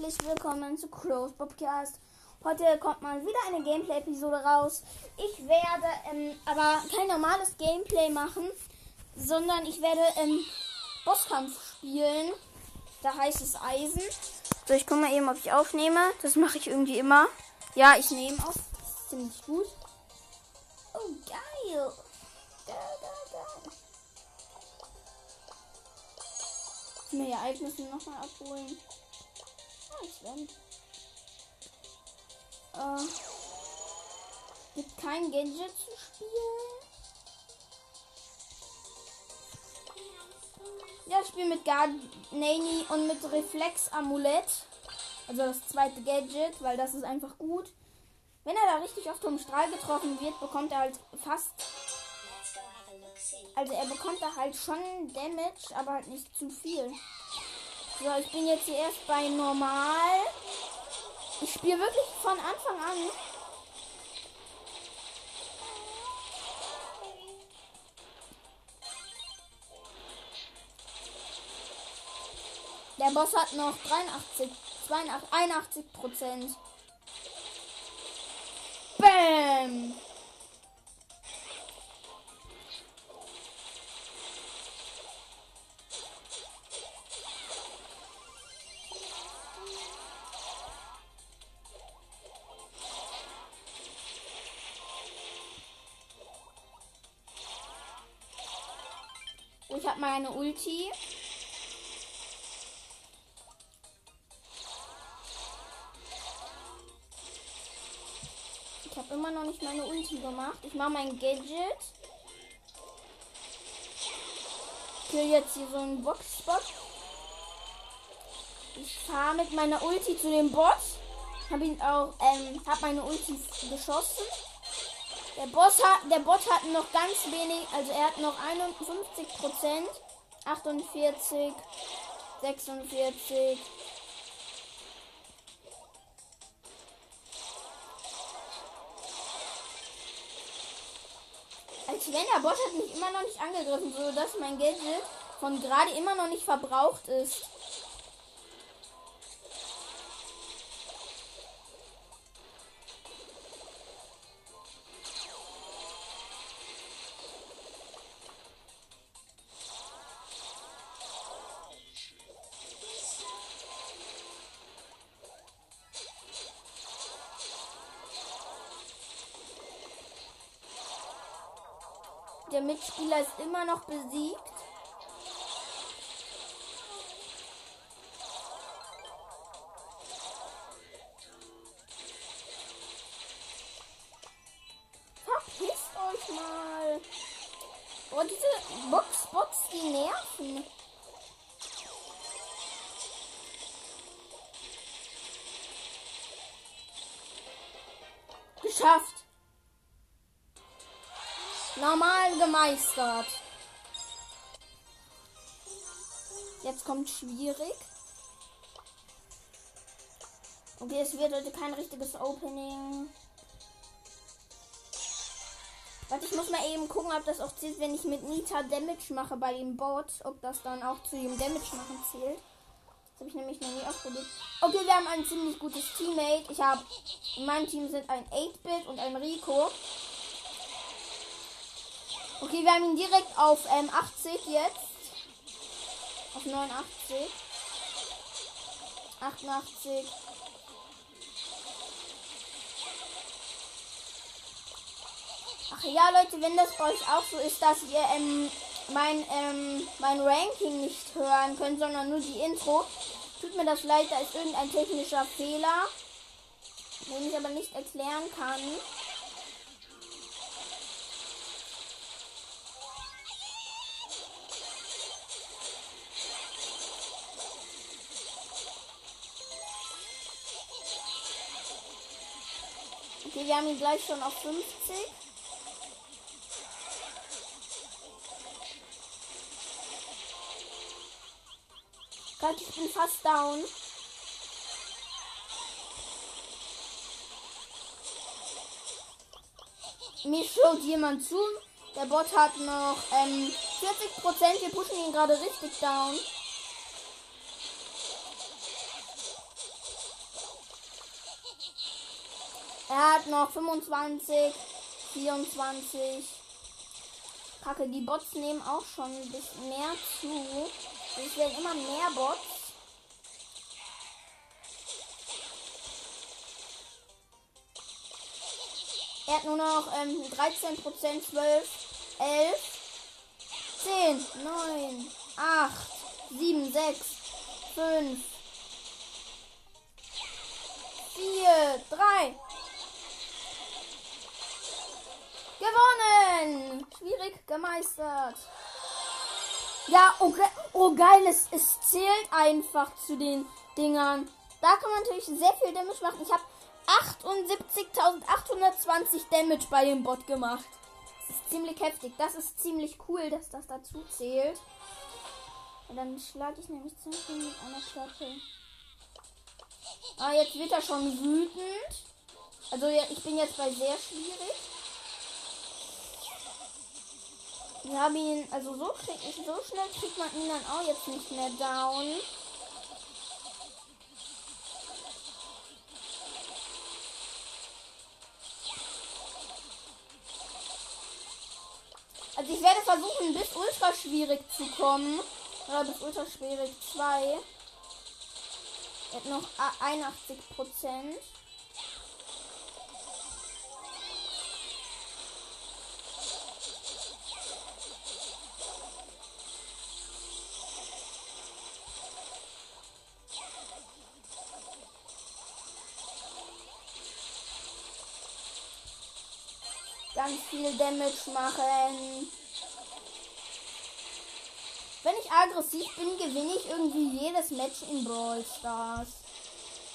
Herzlich willkommen zu Close Podcast. Heute kommt mal wieder eine Gameplay-Episode raus. Ich werde ähm, aber kein normales Gameplay machen, sondern ich werde ähm, Bosskampf spielen. Da heißt es Eisen. So, ich gucke mal eben, ob ich aufnehme. Das mache ich irgendwie immer. Ja, ich nehme auf. Das ist ziemlich gut. Oh, geil. Geil, geil. Ich mir Ereignisse nochmal abholen. Ah, Sven. Äh, gibt kein Gadget zu spielen. Ja, ich spiele mit Garnani und mit Reflex-Amulett. Also das zweite Gadget, weil das ist einfach gut. Wenn er da richtig oft vom Strahl getroffen wird, bekommt er halt fast. Also er bekommt da halt schon Damage, aber halt nicht zu viel. So, ich bin jetzt hier erst bei normal. Ich spiele wirklich von Anfang an. Der Boss hat noch 83, 82, 81 Prozent. Bam! Ich habe meine Ulti. Ich habe immer noch nicht meine Ulti gemacht. Ich mache mein Gadget. Ich will jetzt hier so einen Boxspot. Ich fahre mit meiner Ulti zu dem Boss. Habe ihn auch, ähm, habe meine Ulti geschossen. Der Boss hat, der Bot hat noch ganz wenig, also er hat noch 51 Prozent, 48, 46. Als wenn der Bot hat mich immer noch nicht angegriffen, so dass mein Gadget von gerade immer noch nicht verbraucht ist. Der Mitspieler ist immer noch besiegt. Verpisst euch mal. Oh, diese Boxbots, die nerven. Geschafft. Normal gemeistert. Jetzt kommt schwierig. Okay, es wird heute kein richtiges Opening. Warte, ich muss mal eben gucken, ob das auch zählt, wenn ich mit Nita Damage mache bei dem Bot. Ob das dann auch zu dem Damage machen zählt. Das habe ich nämlich noch nie ausprobiert. Okay, wir haben ein ziemlich gutes Teammate. Ich habe in meinem Team sind ein 8-Bit und ein Rico. Okay, wir haben ihn direkt auf ähm, 80 jetzt. Auf 89. 88. Ach ja, Leute, wenn das bei euch auch so ist, dass ihr ähm, mein, ähm, mein Ranking nicht hören könnt, sondern nur die Intro, tut mir das leid, da ist irgendein technischer Fehler, den ich aber nicht erklären kann. Okay, wir haben ihn gleich schon auf 50. Gott, ich bin fast down. Mir schaut jemand zu. Der Bot hat noch ähm, 40 Prozent. Wir pushen ihn gerade richtig down. Er hat noch 25, 24. Kacke, die Bots nehmen auch schon ein bisschen mehr zu. Es werden immer mehr Bots. Er hat nur noch ähm, 13%, 12, 11, 10, 9, 8, 7, 6, 5, 4, 3. Gewonnen! Schwierig gemeistert. Ja, okay. oh geil, es, es zählt einfach zu den Dingern. Da kann man natürlich sehr viel Damage machen. Ich habe 78.820 Damage bei dem Bot gemacht. Das ist ziemlich heftig. Das ist ziemlich cool, dass das dazu zählt. Und dann schlage ich nämlich ziemlich mit einer Klappe. Ah, jetzt wird er schon wütend. Also ja, ich bin jetzt bei sehr schwierig. Wir haben ihn, also so, so schnell kriegt man ihn dann auch jetzt nicht mehr down. Also ich werde versuchen, bis ultra schwierig zu kommen. Oder bis ultra schwierig 2. Er hat noch 81 Prozent. Viel Damage machen. Wenn ich aggressiv bin, gewinne ich irgendwie jedes Match in Brawl Stars.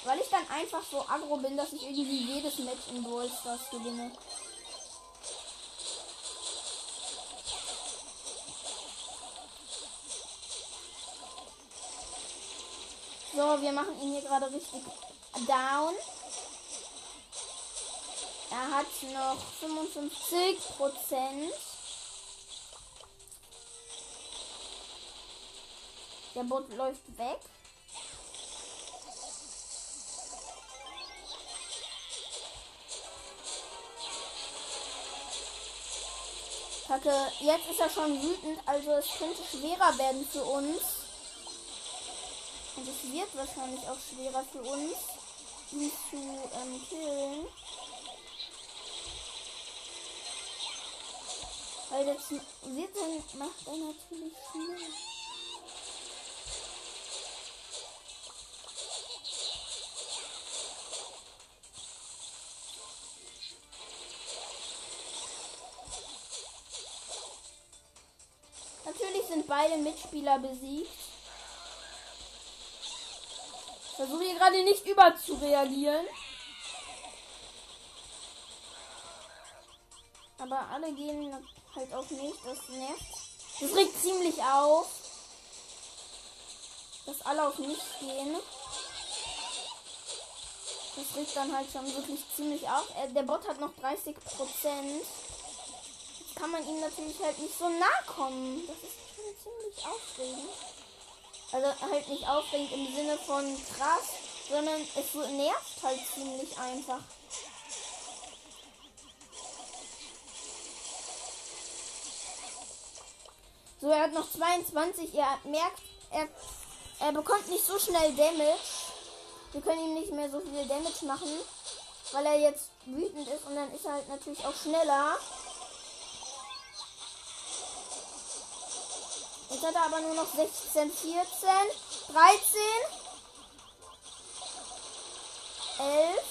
Weil ich dann einfach so aggro bin, dass ich irgendwie jedes Match in Brawl Stars gewinne. So, wir machen ihn hier gerade richtig down. Er hat noch 55 Prozent. Der Boot läuft weg. Kacke, jetzt ist er schon wütend, also es könnte schwerer werden für uns. Und es wird wahrscheinlich auch schwerer für uns, ihn zu ähm, killen. Weil das dann macht er natürlich viel. Natürlich sind beide Mitspieler besiegt. Versuche hier gerade nicht überzureagieren. Aber alle gehen halt auch nicht. Das nervt. Das regt ziemlich auf. Dass alle auf mich gehen. Das regt dann halt schon wirklich ziemlich auf. Äh, der Bot hat noch 30 Prozent. Kann man ihm natürlich halt nicht so nah kommen. Das ist schon ziemlich aufregend. Also halt nicht aufregend im Sinne von krass, sondern es nervt halt ziemlich einfach. So, er hat noch 22. Ihr merkt, er, er bekommt nicht so schnell Damage. Wir können ihm nicht mehr so viel Damage machen, weil er jetzt wütend ist und dann ist er halt natürlich auch schneller. Jetzt hat er aber nur noch 16, 14, 13, 11.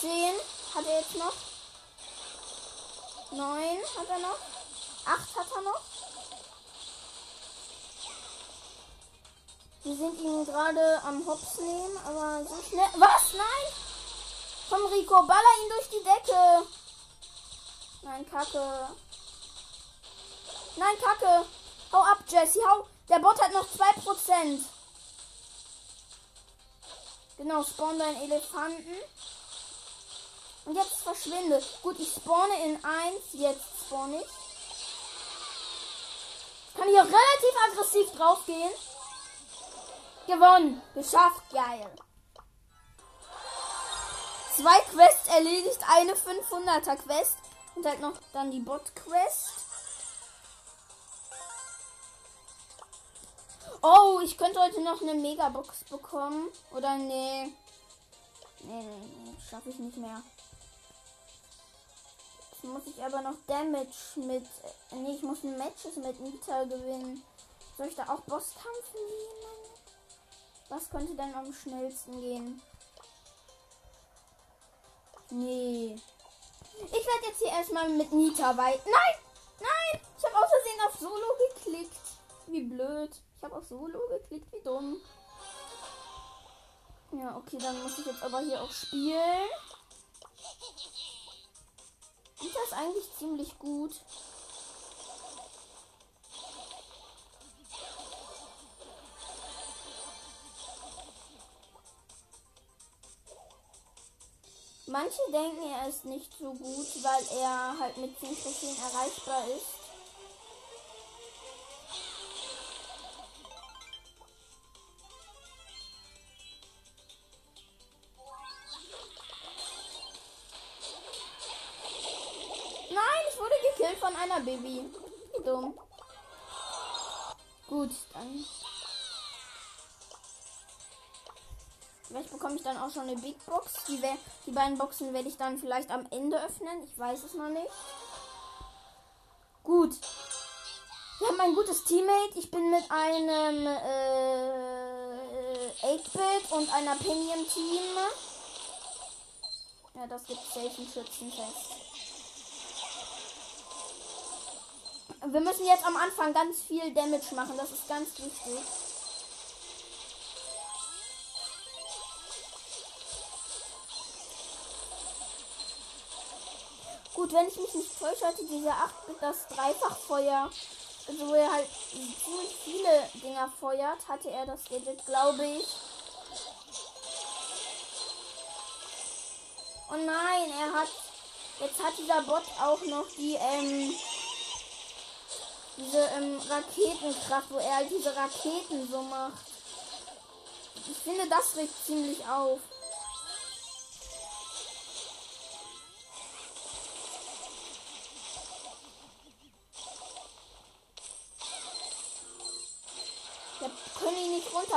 Zehn hat er jetzt noch. 9 hat er noch. 8 hat er noch. Wir sind ihn gerade am Hops nehmen, aber so schnell. Was? Nein! Komm, Rico, baller ihn durch die Decke. Nein, Kacke. Nein, Kacke. Hau ab, Jesse, hau. Der Bot hat noch 2%. Genau, spawn deinen Elefanten. Und jetzt verschwinde. Gut, ich spawne in 1. Jetzt spawn ich. Ich kann hier relativ aggressiv draufgehen. Gewonnen. Geschafft. Geil. Zwei Quests erledigt. Eine 500er Quest. Und halt noch dann die Bot Quest. Oh, ich könnte heute noch eine Megabox bekommen. Oder nee. Nee, nee, nee. Schaffe ich nicht mehr. Jetzt muss ich aber noch Damage mit. Nee, ich muss ein Matches mit Nita gewinnen. Soll ich da auch Bosskampf nehmen? Was könnte denn am schnellsten gehen? Nee. Ich werde jetzt hier erstmal mit Nita weit. Nein! Nein! Ich habe aus Versehen auf Solo geklickt. Wie blöd. Ich habe auf Solo geklickt. Wie dumm. Ja, okay, dann muss ich jetzt aber hier auch spielen. Nita ist eigentlich ziemlich gut. Manche denken, er ist nicht so gut, weil er halt mit 10 Trophäen erreichbar ist. Vielleicht bekomme ich dann auch schon eine Big Box. Die, die beiden Boxen werde ich dann vielleicht am Ende öffnen. Ich weiß es noch nicht. Gut. Wir haben ein gutes Teammate. Ich bin mit einem äh, 8-Bit und einer Penny im Team. Ja, das gibt safe Schützenfest. Wir müssen jetzt am Anfang ganz viel Damage machen. Das ist ganz wichtig. Gut, wenn ich mich nicht täusche, hatte dieser 8 mit das Dreifachfeuer. Also wo er halt ziemlich viele Dinger feuert, hatte er das Gadget, glaube ich. Oh nein, er hat. Jetzt hat dieser Bot auch noch die, ähm, diese ähm, Raketenkraft, wo er halt diese Raketen so macht. Ich finde, das regt ziemlich auf.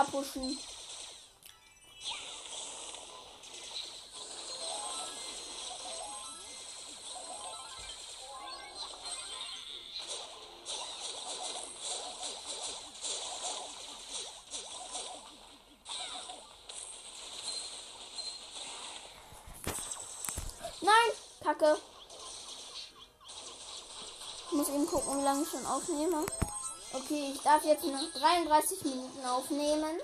Nicht runterpushen. Kacke. Ich muss eben gucken, wie lange ich schon aufnehme. Okay, ich darf jetzt noch 33 Minuten aufnehmen.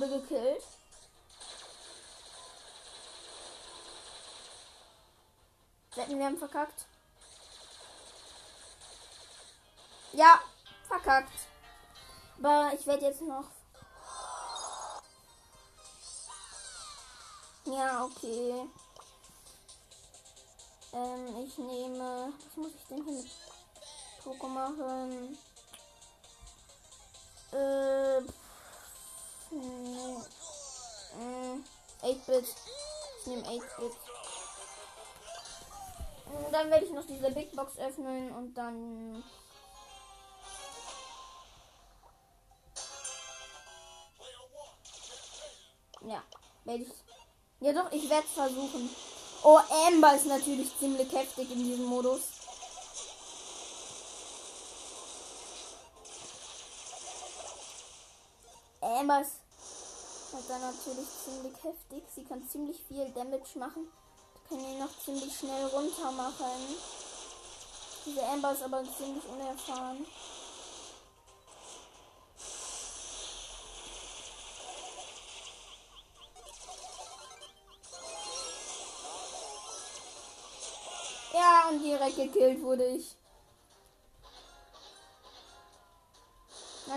Wurde gekillt. Wetten, wir haben verkackt. Ja, verkackt. Aber ich werde jetzt noch. Ja, okay. Ähm, ich nehme. Was muss ich denn hier mit Poco machen? Äh. Hm, 8-Bit. Ich nehme 8-Bit. Dann werde ich noch diese Big Box öffnen und dann. Ja, werde ich. Ja doch, ich werde es versuchen. Oh, Amber ist natürlich ziemlich heftig in diesem Modus. Amber ist halt dann natürlich ziemlich heftig. Sie kann ziemlich viel Damage machen. Kann ihn noch ziemlich schnell runter machen. Diese Amber ist aber ziemlich unerfahren. Ja, und direkt gekillt wurde ich.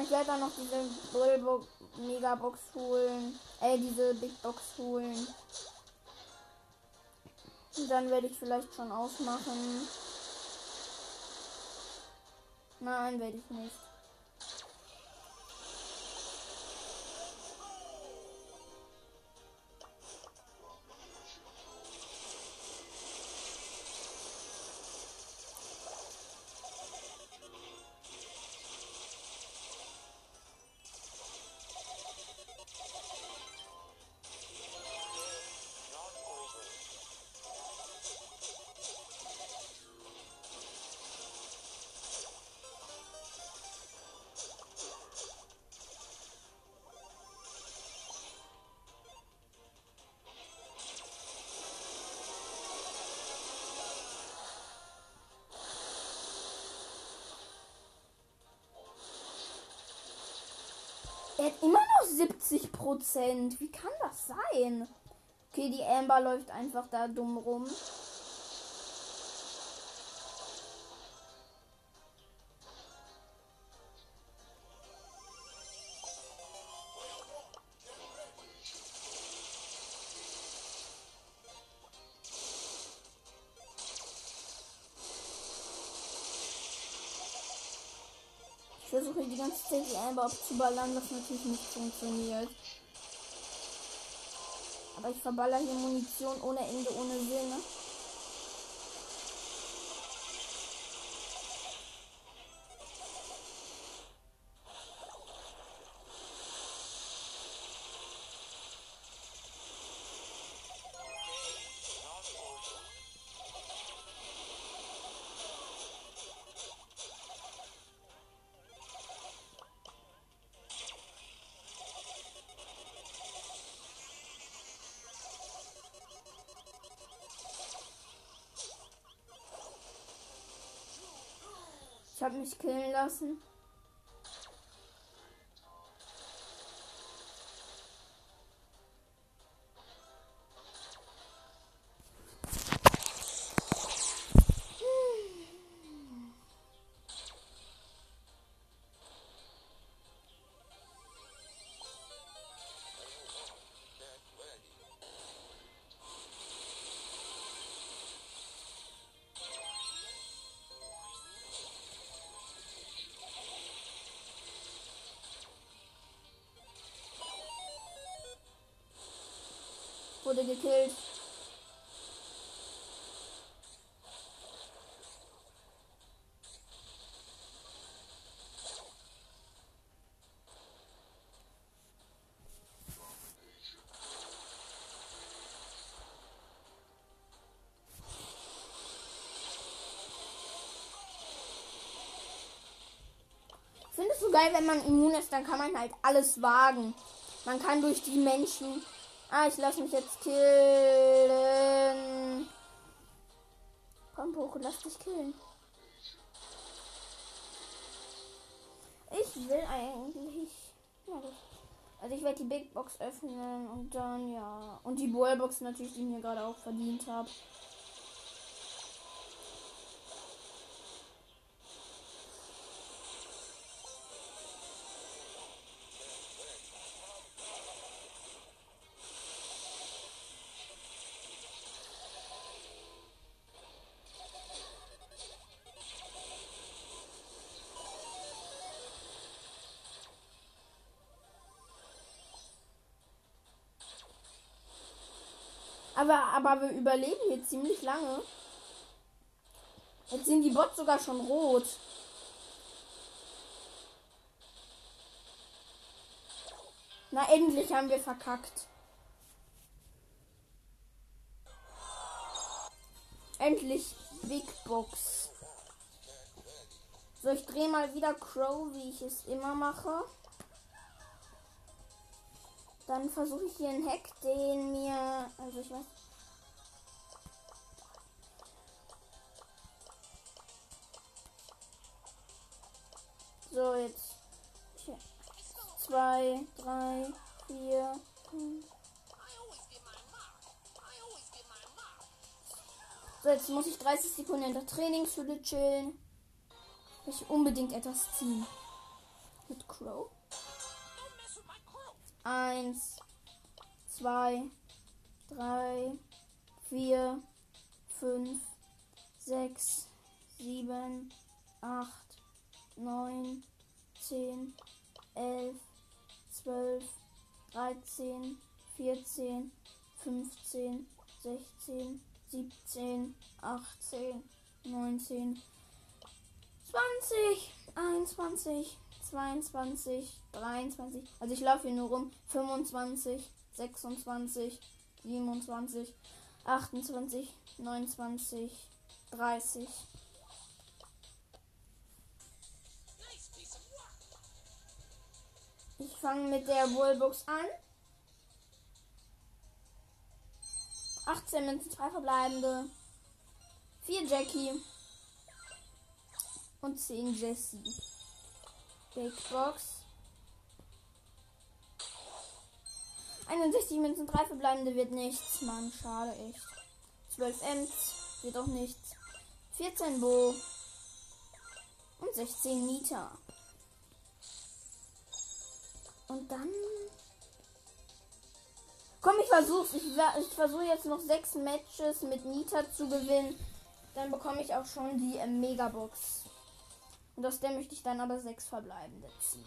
Ich werde dann noch diese Bullbo Megabox holen. Äh, diese Big Box holen. Und dann werde ich vielleicht schon ausmachen. Nein, werde ich nicht. Prozent. Wie kann das sein? Okay, die Amber läuft einfach da dumm rum. Die ganze Zeit die Amber abzuballern, was natürlich nicht funktioniert. Aber ich verballer hier Munition ohne Ende, ohne Sinne. Mich killen lassen. Wurde gekillt. Geil, wenn man immun ist, dann kann man halt alles wagen. Man kann durch die Menschen. Ah, ich lasse mich jetzt killen. Komm, Poco, lass dich killen. Ich will eigentlich. Ja. Also ich werde die Big Box öffnen und dann ja. Und die Ballbox natürlich, die ich mir gerade auch verdient habe. Aber, aber wir überleben hier ziemlich lange. Jetzt sind die Bots sogar schon rot. Na, endlich haben wir verkackt. Endlich Big Box. So, ich drehe mal wieder Crow, wie ich es immer mache. Dann versuche ich hier einen Hack, den mir. Also ich weiß. So, jetzt. Zwei, drei, vier, fünf. So, jetzt muss ich 30 Sekunden in der Trainingshütte chillen. Ich unbedingt etwas ziehen. Mit Crow. Eins, zwei, drei, vier, fünf, sechs, sieben, acht, neun, zehn, elf, zwölf, dreizehn, vierzehn, fünfzehn, sechzehn, siebzehn, achtzehn, neunzehn, zwanzig, einundzwanzig. 22, 23. Also ich laufe hier nur rum. 25, 26, 27, 28, 29, 30. Ich fange mit der Wallbox an. 18 Münzen, 2 verbleibende. 4 Jackie. Und 10 Jessie. Big Box. 61 Münzen, 3 verbleibende wird nichts. Mann, schade, echt. 12 Ems wird auch nichts. 14 Bo. Und 16 Mieter. Und dann. Komm, ich versuch's. Ich, ich versuche jetzt noch 6 Matches mit Nita zu gewinnen. Dann bekomme ich auch schon die äh, Megabox. Und aus der möchte ich dann aber sechs verbleibende ziehen.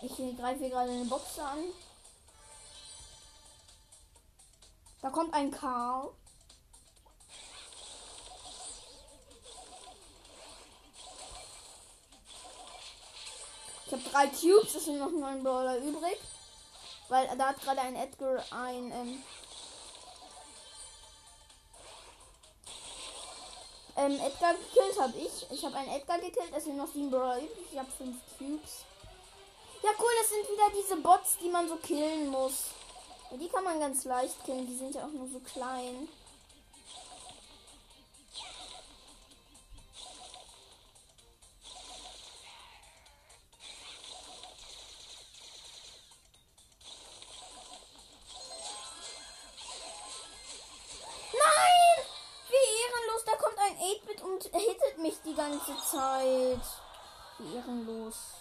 Ich greife hier gerade eine Box an. Da kommt ein Karl. Ich habe drei Cubes, es sind noch neun Brawler übrig. Weil da hat gerade ein Edgar ein ähm, ähm, Edgar gekillt habe ich. Ich habe einen Edgar gekillt. Es sind noch sieben Brawler übrig. Ich habe fünf Cubes. Ja, cool. Das sind wieder diese Bots, die man so killen muss. Die kann man ganz leicht killen. Die sind ja auch nur so klein. Zeit. Ehrenlos.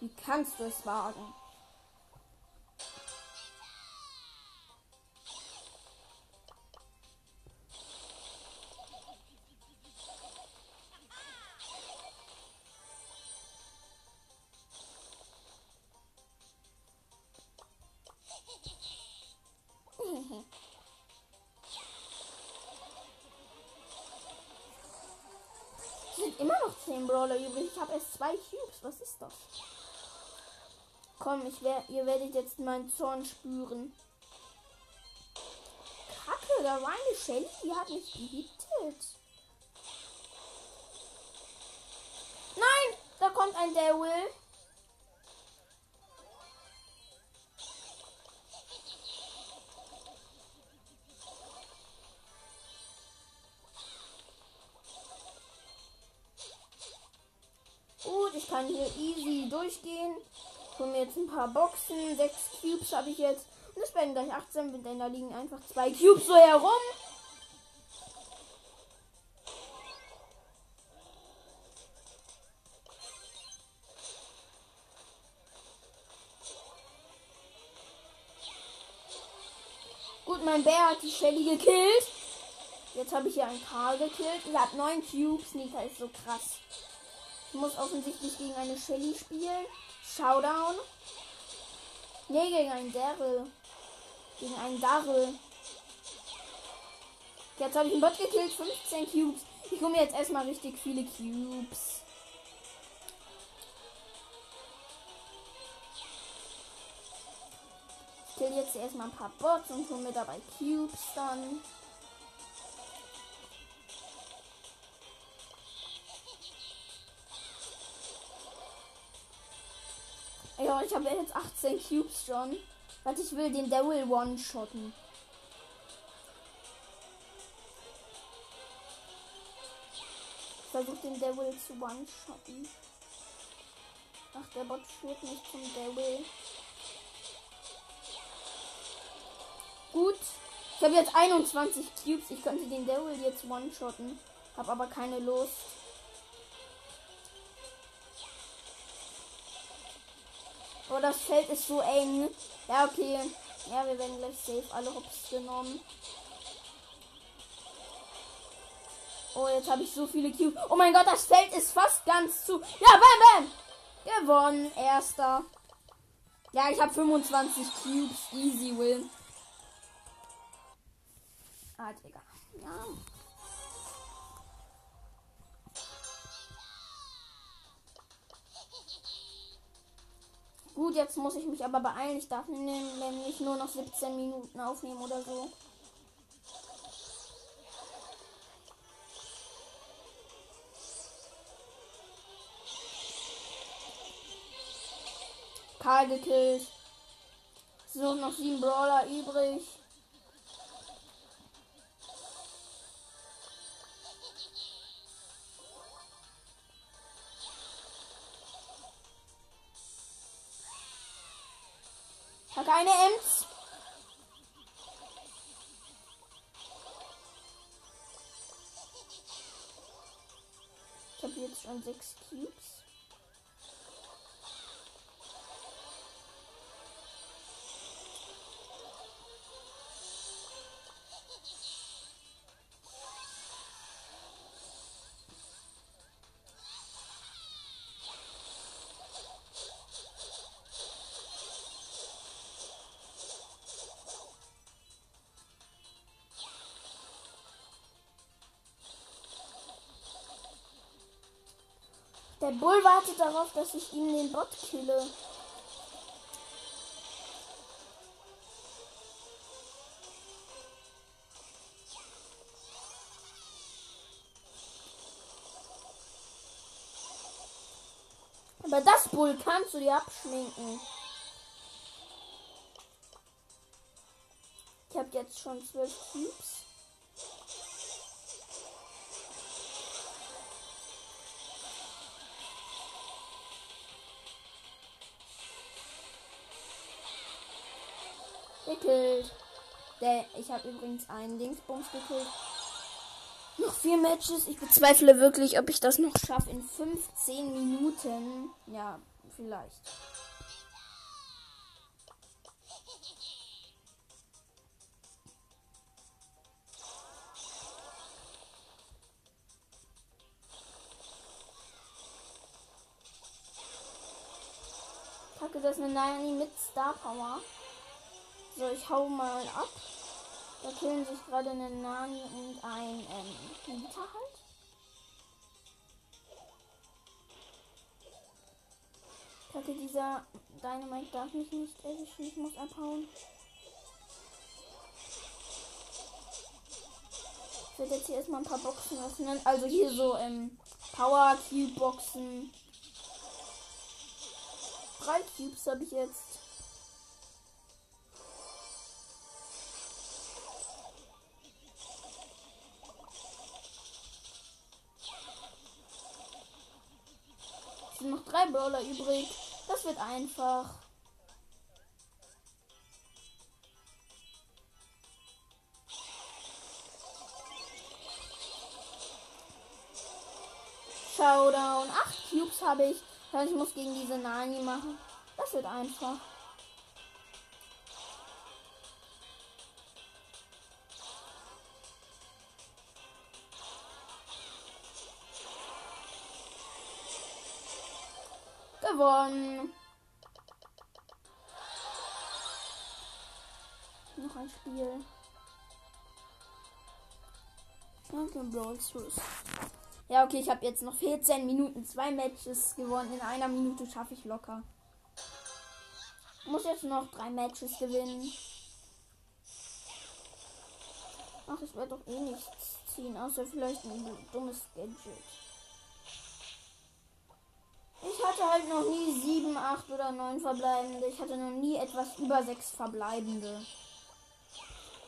Wie kannst du es wagen? Was ist das? Komm, ich wer ihr werdet jetzt meinen Zorn spüren. Kacke, da war eine Shelly, die hat mich gehittet. Nein, da kommt ein Daryl. Durchgehen. Hole mir jetzt ein paar Boxen. Sechs Cubes habe ich jetzt. Und es werden gleich 18, denn da liegen einfach zwei Cubes so herum. Gut, mein Bär hat die Shelly gekillt. Jetzt habe ich hier einen Karl gekillt. Ich habe neun Cubes. Nika ist so krass. Ich muss offensichtlich gegen eine Shelly spielen. Showdown. Nee, gegen einen Daryl. Gegen einen Daryl. Jetzt habe ich einen Bot gekillt. 15 Cubes. Ich hole mir jetzt erstmal richtig viele Cubes. Ich kill jetzt erstmal ein paar Bots und hole mir dabei Cubes dann. Ja, ich habe jetzt 18 Cubes schon. Warte, ich will den Devil one-shotten. Ich versuche den Devil zu one-shotten. Ach, der Bot führt mich zum Devil. Gut. Ich habe jetzt 21 Cubes. Ich könnte den Devil jetzt one-shotten. Hab aber keine Lust. Oh, das Feld ist so eng. Ja, okay. Ja, wir werden gleich safe alle Hops genommen. Oh, jetzt habe ich so viele Cubes. Oh mein Gott, das Feld ist fast ganz zu. Ja, bam, bam. Gewonnen. Erster. Ja, ich habe 25 Cubes. Easy win. Ah, Digga. Ja. Gut, jetzt muss ich mich aber beeilen. Ich darf nämlich nur noch 17 Minuten aufnehmen oder so. Karl gekillt. So, noch sieben Brawler übrig. Hat keine Ems. Ich habe jetzt schon sechs Cubes. Der Bull wartet darauf, dass ich ihm den Bot kille. Aber das Bull kannst du dir abschminken. Ich habe jetzt schon zwölf Cubes. Gekillt. Der, ich habe übrigens einen Dingsbums gekillt. Noch vier Matches. Ich bezweifle wirklich, ob ich das noch schaffe in 15 Minuten. Ja, vielleicht. Kacke, das ist eine Nani mit Star Power. So, ich hau mal ab. Da killen sich gerade eine Nani und ein ähm, Nita halt. Kacke, dieser Dynamite darf mich nicht erwischen. Ich muss abhauen. Ich werde jetzt hier erstmal ein paar Boxen öffnen. Also hier so ähm, Power Cube Boxen. Drei Cubes habe ich jetzt. Drei Brawler übrig. Das wird einfach. Showdown. Acht Cubes habe ich. Das ich muss gegen diese Nani machen. Das wird einfach. Gewonnen. Noch ein Spiel. Und den Brawl Stars. Ja, okay, ich habe jetzt noch 14 Minuten, zwei Matches gewonnen. In einer Minute schaffe ich locker. Muss jetzt noch drei Matches gewinnen. Ach, ich werde doch eh nichts ziehen, außer vielleicht ein dummes Gadget. Hatte halt noch nie 7, 8 oder 9 verbleibende. Ich hatte noch nie etwas über 6 verbleibende.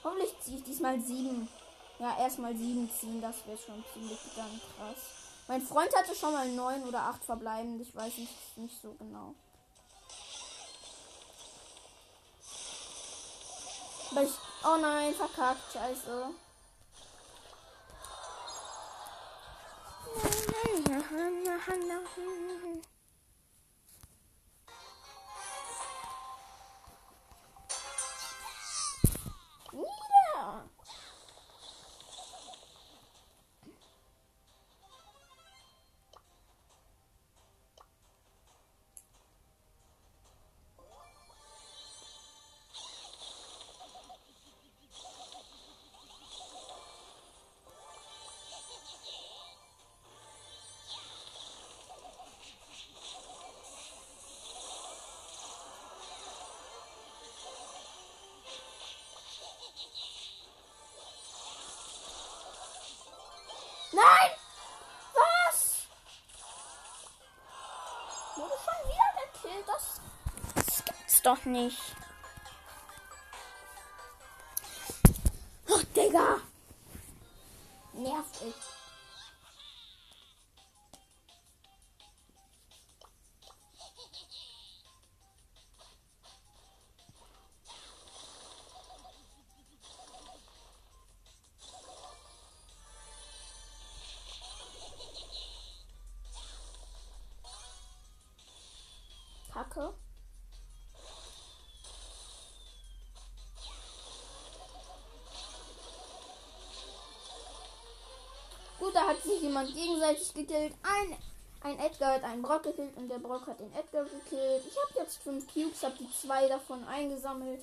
Hoffentlich ziehe ich diesmal 7. Ja, erstmal 7 ziehen, das wäre schon ziemlich dann krass. Mein Freund hatte schon mal 9 oder 8 verbleibend, ich weiß nicht, nicht so genau. Aber ich, oh nein, verkackt, scheiße. Nein! Was? Wurde schon wieder gekillt? Das, das gibt's doch nicht. Sich jemand gegenseitig gekillt. Ein, ein Edgar hat einen Brock gekillt und der Brock hat den Edgar gekillt. Ich habe jetzt fünf Cubes, habe die zwei davon eingesammelt.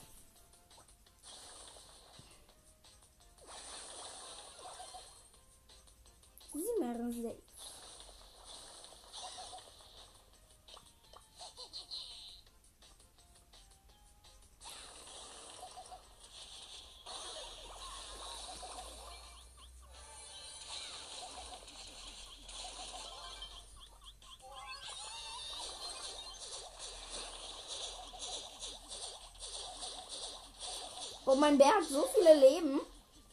Sieben Oh, mein Bär hat so viele Leben.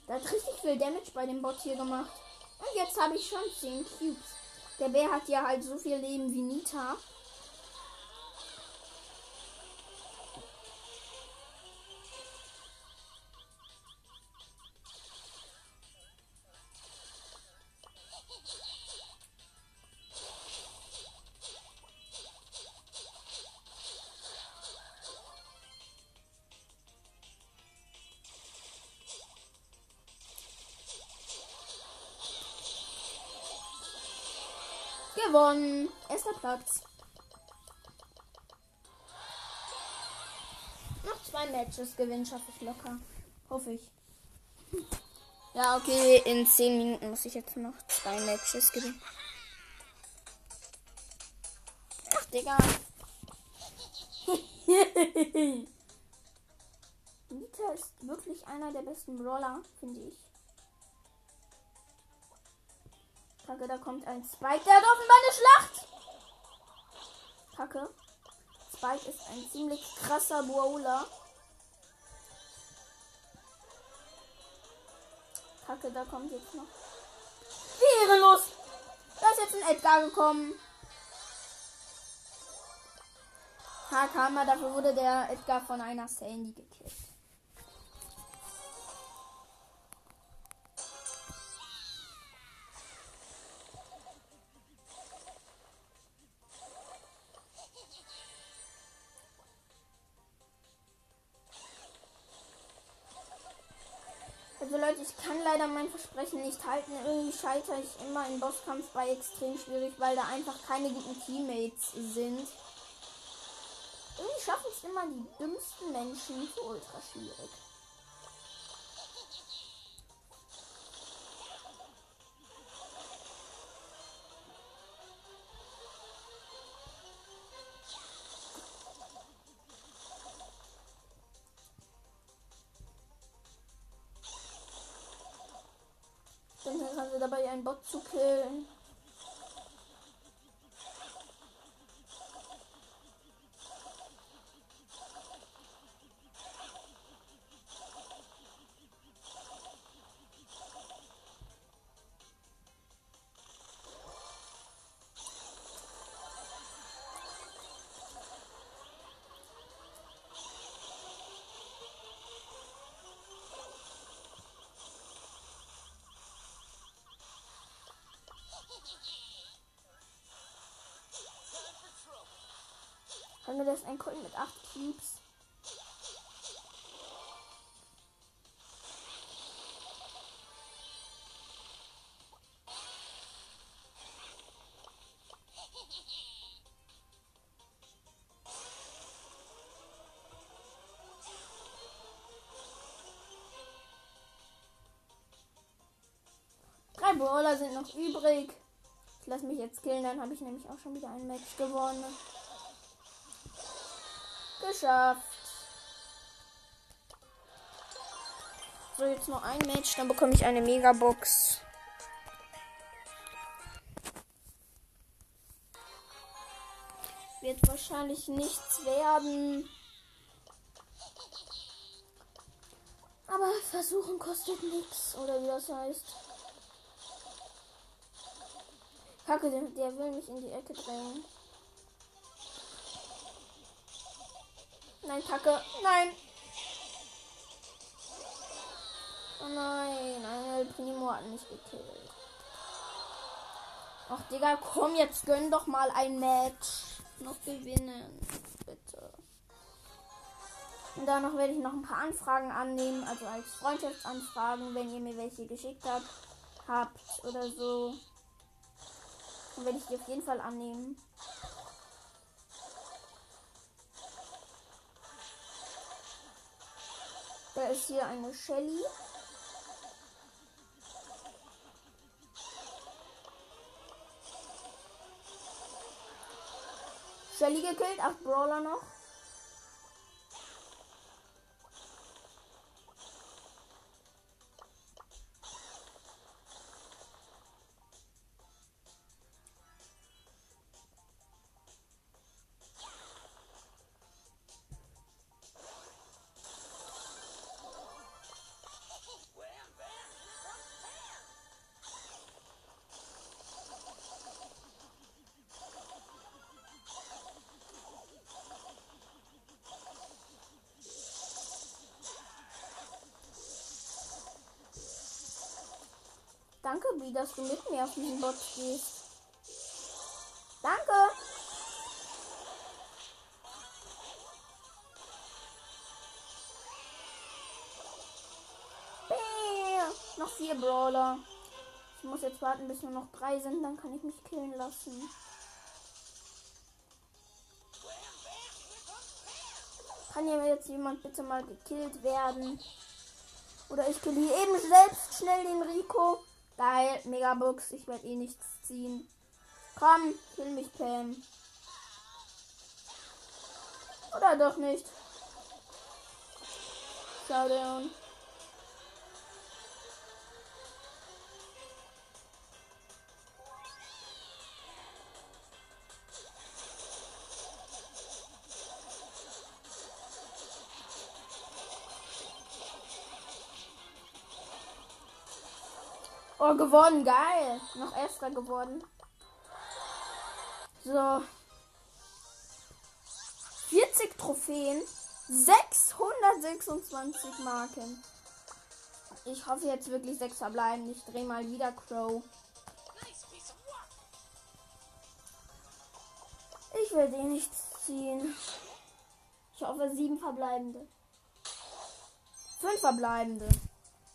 Der hat richtig viel Damage bei dem Bot hier gemacht. Und jetzt habe ich schon 10 Cubes. Der Bär hat ja halt so viel Leben wie Nita. Platz. Noch zwei Matches gewinnen schaffe ich locker. Hoffe ich. Ja, okay. In 10 Minuten muss ich jetzt noch zwei Matches gewinnen. Ach, Digga. Nita ist wirklich einer der besten Brawler, finde ich. Kacke, da kommt ein Spike. Der hat offenbar eine Schlacht. Kacke. Spike ist ein ziemlich krasser Brawler. Kacke, da kommt jetzt noch. Wie ehrenlos. Da ist jetzt ein Edgar gekommen. Ha, Karma, dafür wurde der Edgar von einer Sandy gekillt. Halten. Irgendwie scheitere ich immer im Bosskampf bei extrem schwierig, weil da einfach keine guten Teammates sind. Irgendwie schaffen es immer die dümmsten Menschen für ultra schwierig. Einen Bot zu killen. Haben wir das Colt mit 8 Cubes? Brawler sind noch übrig. Ich lasse mich jetzt killen, dann habe ich nämlich auch schon wieder ein Match gewonnen. Geschafft. So, jetzt noch ein Match, dann bekomme ich eine Megabox. Wird wahrscheinlich nichts werden. Aber versuchen kostet nichts, oder wie das heißt. Kacke, der, will mich in die Ecke drängen. Nein, Kacke. Nein. Oh nein, ein Primo hat mich gekillt. Ach, Digga, komm, jetzt gönn doch mal ein Match. Noch gewinnen. Bitte. Und danach werde ich noch ein paar Anfragen annehmen, also als Freundschaftsanfragen, wenn ihr mir welche geschickt habt, habt oder so. Dann werde ich die auf jeden Fall annehmen. Da ist hier eine Shelly. Shelly gekillt, acht Brawler noch. Danke, wie dass du mit mir auf diesen Bot gehst. Danke. Bäh. Noch vier Brawler. Ich muss jetzt warten, bis nur noch drei sind, dann kann ich mich killen lassen. Kann hier jetzt jemand bitte mal gekillt werden? Oder ich kill hier eben selbst schnell den Rico. Geil, Megabox. Ich werde eh nichts ziehen. Komm, kill mich, Pam. Oder doch nicht. Showdown. Oh, gewonnen, geil. Noch erster geworden. So. 14 Trophäen. 626 Marken. Ich hoffe jetzt wirklich sechs verbleiben. Ich drehe mal wieder Crow. Ich will den nicht ziehen. Ich hoffe sieben verbleibende. Fünf verbleibende.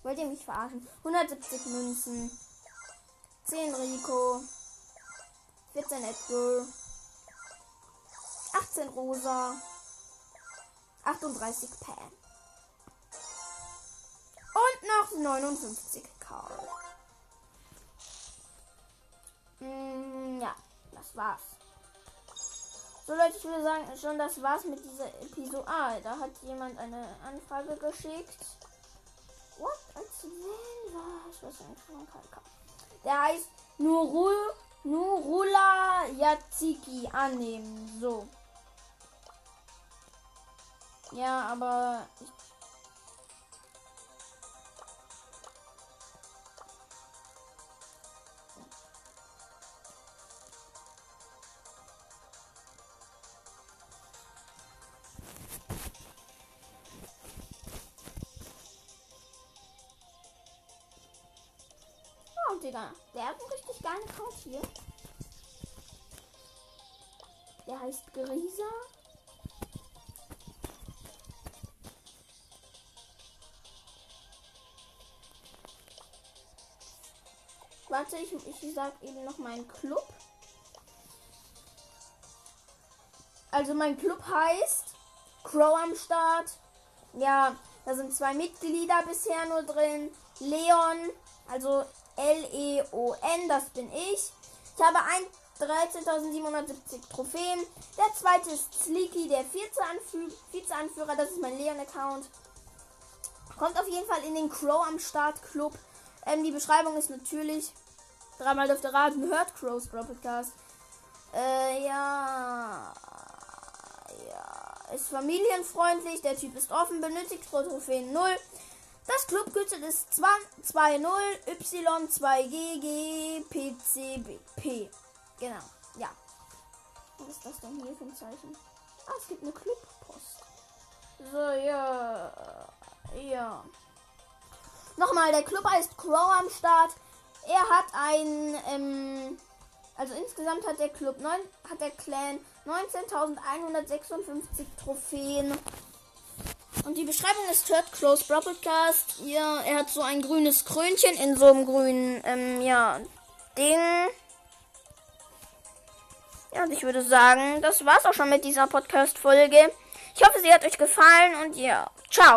Wollt ihr mich verarschen? 170 Münzen. 10 Rico. 14 Edgar. 18 Rosa. 38 Pam. Und noch 59 Karl. Mm, ja, das war's. So Leute, ich würde sagen, schon das war's mit dieser Episode. Ah, da hat jemand eine Anfrage geschickt. What? Als wen war? Ich weiß nicht von KK. Der heißt Nurul, Nurula Yatsiki annehmen. So. Ja, aber ich Digga. Der hat einen richtig geilen Account hier. Der heißt Grisa. Warte, ich, ich sag eben noch meinen Club. Also mein Club heißt Crow am Start. Ja, da sind zwei Mitglieder bisher nur drin. Leon, also L-E-O-N, das bin ich. Ich habe 13.770 Trophäen. Der zweite ist Sleeky, der Vize-Anführer. Das ist mein Leon-Account. Kommt auf jeden Fall in den Crow am Start Club. Ähm, die Beschreibung ist natürlich dreimal dürfte raten, hört Crows Brawl Podcast. Äh, ja. Ja. Ist familienfreundlich, der Typ ist offen, benötigt pro Trophäen 0. Das Clubkürzel ist 20Y2GGPCBP. Genau, ja. Was ist das denn hier für ein Zeichen? Ah, es gibt eine Clubpost. So, ja. Ja. Nochmal, der Club heißt Crow am Start. Er hat ein, ähm, also insgesamt hat der Club, neun, hat der Clan 19.156 Trophäen. Und die Beschreibung ist Third Close Broadcast. Ja, er hat so ein grünes Krönchen in so einem grünen, ähm, ja, Ding. Ja, und ich würde sagen, das war's auch schon mit dieser Podcast-Folge. Ich hoffe, sie hat euch gefallen und ja, ciao.